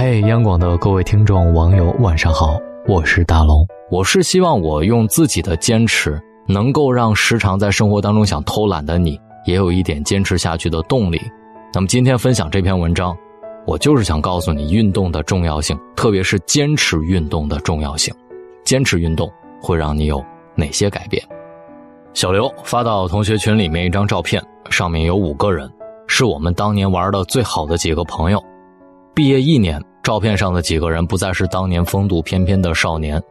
嘿，央广的各位听众、网友，晚上好，我是大龙。我是希望我用自己的坚持，能够让时常在生活当中想偷懒的你，也有一点坚持下去的动力。那么今天分享这篇文章，我就是想告诉你运动的重要性，特别是坚持运动的重要性。坚持运动会让你有哪些改变？小刘发到同学群里面一张照片，上面有五个人，是我们当年玩的最好的几个朋友。毕业一年。照片上的几个人不再是当年风度翩翩的少年，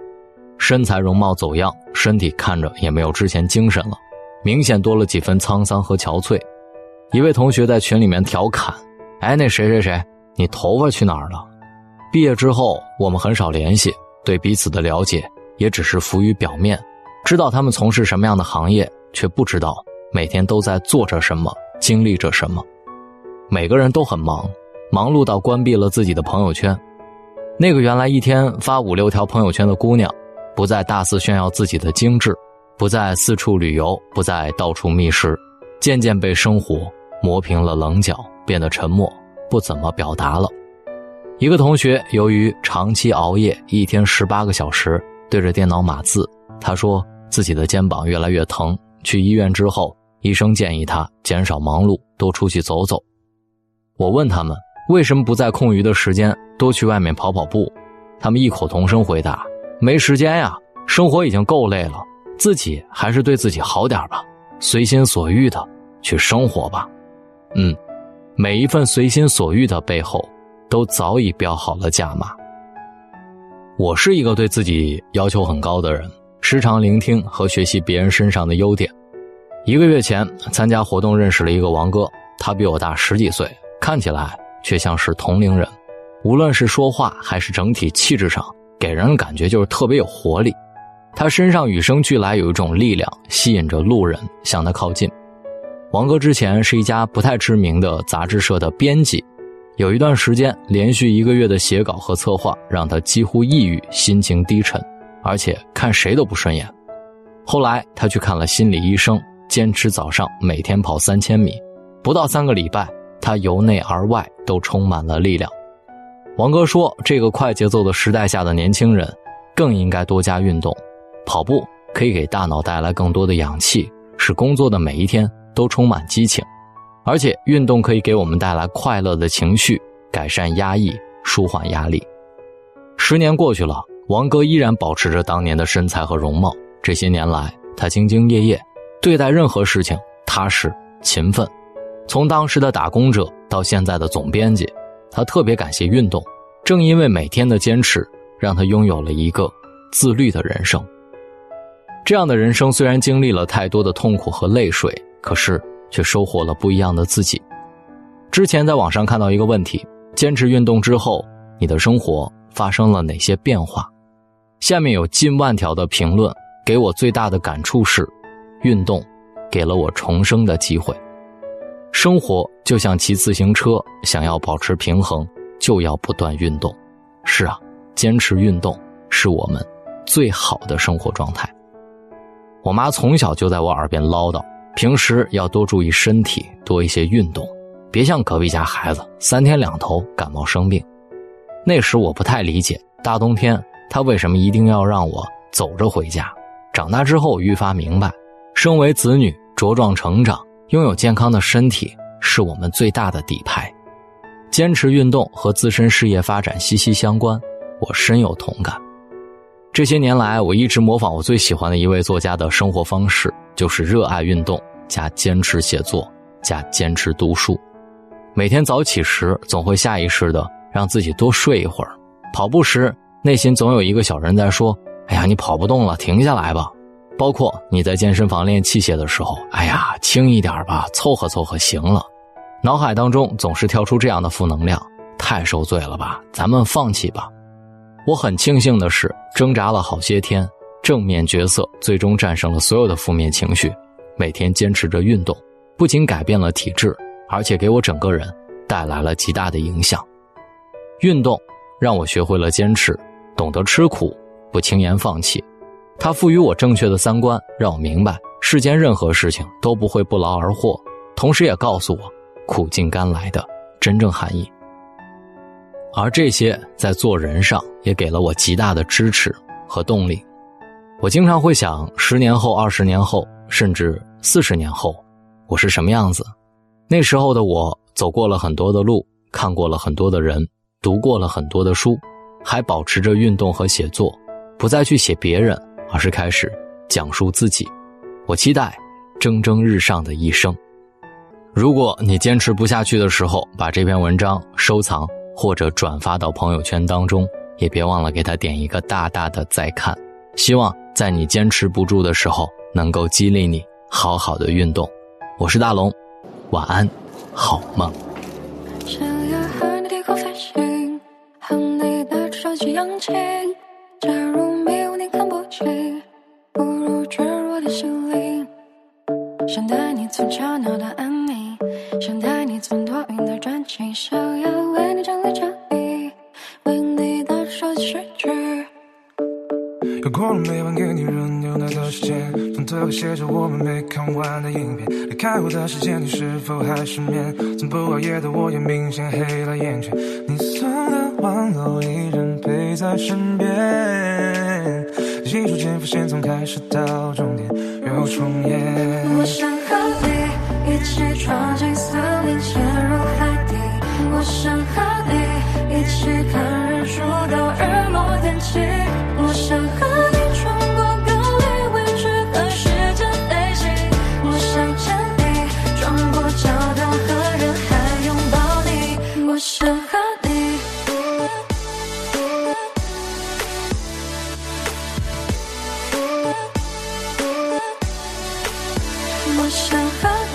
身材容貌走样，身体看着也没有之前精神了，明显多了几分沧桑和憔悴。一位同学在群里面调侃：“哎，那谁谁谁，你头发去哪儿了？”毕业之后，我们很少联系，对彼此的了解也只是浮于表面，知道他们从事什么样的行业，却不知道每天都在做着什么，经历着什么。每个人都很忙。忙碌到关闭了自己的朋友圈，那个原来一天发五六条朋友圈的姑娘，不再大肆炫耀自己的精致，不再四处旅游，不再到处觅食，渐渐被生活磨平了棱角，变得沉默，不怎么表达了。一个同学由于长期熬夜，一天十八个小时对着电脑码字，他说自己的肩膀越来越疼，去医院之后，医生建议他减少忙碌，多出去走走。我问他们。为什么不在空余的时间多去外面跑跑步？他们异口同声回答：“没时间呀，生活已经够累了，自己还是对自己好点吧，随心所欲的去生活吧。”嗯，每一份随心所欲的背后，都早已标好了价码。我是一个对自己要求很高的人，时常聆听和学习别人身上的优点。一个月前参加活动认识了一个王哥，他比我大十几岁，看起来。却像是同龄人，无论是说话还是整体气质上，给人感觉就是特别有活力。他身上与生俱来有一种力量，吸引着路人向他靠近。王哥之前是一家不太知名的杂志社的编辑，有一段时间连续一个月的写稿和策划，让他几乎抑郁，心情低沉，而且看谁都不顺眼。后来他去看了心理医生，坚持早上每天跑三千米，不到三个礼拜。他由内而外都充满了力量。王哥说：“这个快节奏的时代下的年轻人，更应该多加运动。跑步可以给大脑带来更多的氧气，使工作的每一天都充满激情。而且运动可以给我们带来快乐的情绪，改善压抑，舒缓压力。”十年过去了，王哥依然保持着当年的身材和容貌。这些年来，他兢兢业业，对待任何事情踏实勤奋。从当时的打工者到现在的总编辑，他特别感谢运动。正因为每天的坚持，让他拥有了一个自律的人生。这样的人生虽然经历了太多的痛苦和泪水，可是却收获了不一样的自己。之前在网上看到一个问题：坚持运动之后，你的生活发生了哪些变化？下面有近万条的评论，给我最大的感触是：运动给了我重生的机会。生活就像骑自行车，想要保持平衡，就要不断运动。是啊，坚持运动是我们最好的生活状态。我妈从小就在我耳边唠叨，平时要多注意身体，多一些运动，别像隔壁家孩子三天两头感冒生病。那时我不太理解，大冬天她为什么一定要让我走着回家。长大之后愈发明白，身为子女茁壮成长。拥有健康的身体是我们最大的底牌，坚持运动和自身事业发展息息相关，我深有同感。这些年来，我一直模仿我最喜欢的一位作家的生活方式，就是热爱运动加坚持写作加坚持读书。每天早起时，总会下意识的让自己多睡一会儿；跑步时，内心总有一个小人在说：“哎呀，你跑不动了，停下来吧。”包括你在健身房练器械的时候，哎呀，轻一点吧，凑合凑合行了。脑海当中总是跳出这样的负能量，太受罪了吧，咱们放弃吧。我很庆幸的是，挣扎了好些天，正面角色最终战胜了所有的负面情绪。每天坚持着运动，不仅改变了体质，而且给我整个人带来了极大的影响。运动让我学会了坚持，懂得吃苦，不轻言放弃。他赋予我正确的三观，让我明白世间任何事情都不会不劳而获，同时也告诉我苦尽甘来的真正含义。而这些在做人上也给了我极大的支持和动力。我经常会想，十年后、二十年后，甚至四十年后，我是什么样子？那时候的我走过了很多的路，看过了很多的人，读过了很多的书，还保持着运动和写作，不再去写别人，而是开始讲述自己。我期待蒸蒸日上的一生。如果你坚持不下去的时候，把这篇文章收藏或者转发到朋友圈当中，也别忘了给他点一个大大的再看。希望在你坚持不住的时候，能够激励你好好的运动。我是大龙。晚安，好梦。想要和你低空飞行，和你的手机扬起。不，如坠落的心灵。想带你从吵闹到安宁，想带你从多云到转晴。想要为你整理衬衣，为你的手机睡去。又过了每晚给你热牛奶的时间，床头还写着我们没看完的影片。离开我的时间，你是否还失眠？从不熬夜的我也明显黑了眼圈。你送的玩偶依然陪在身边，记逐渐浮现，从开始到终点又重演。我想和你一起闯进森林，潜入海底。我想和你一起看日出到日落天气。我想和我想和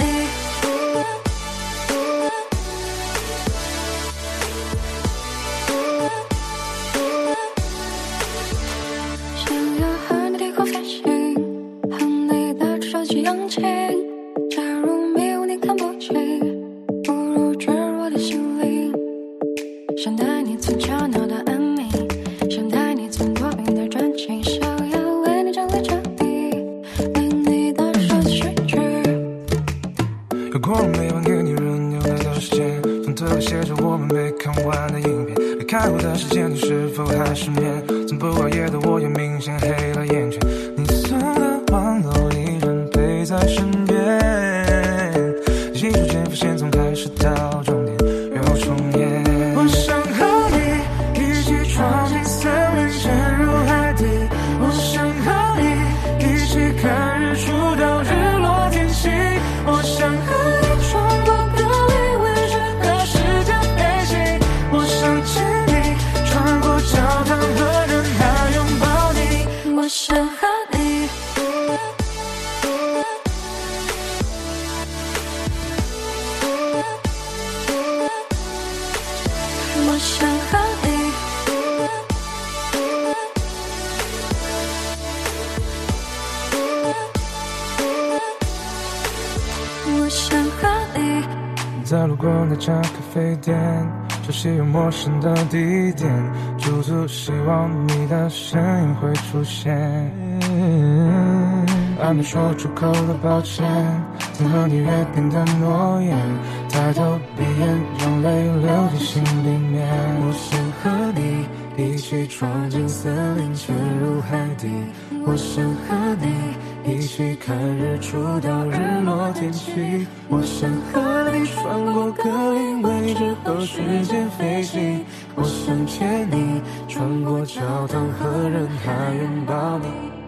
写着我们没看完的影片。离开我的时间，你是否还失眠？从不熬夜的我也明显黑了眼圈。在路过那家咖啡店，熟悉又陌生的地点，驻足希望你的身影会出现。还没说出口的抱歉，曾和你约定的诺言，抬头闭眼，让泪流进心里面。我想和你一起闯进森林，潜入海底。我想和你一起看日出到日天气。我想和你穿过格林威治和时间飞行。我想牵你穿过教堂和人海拥抱你。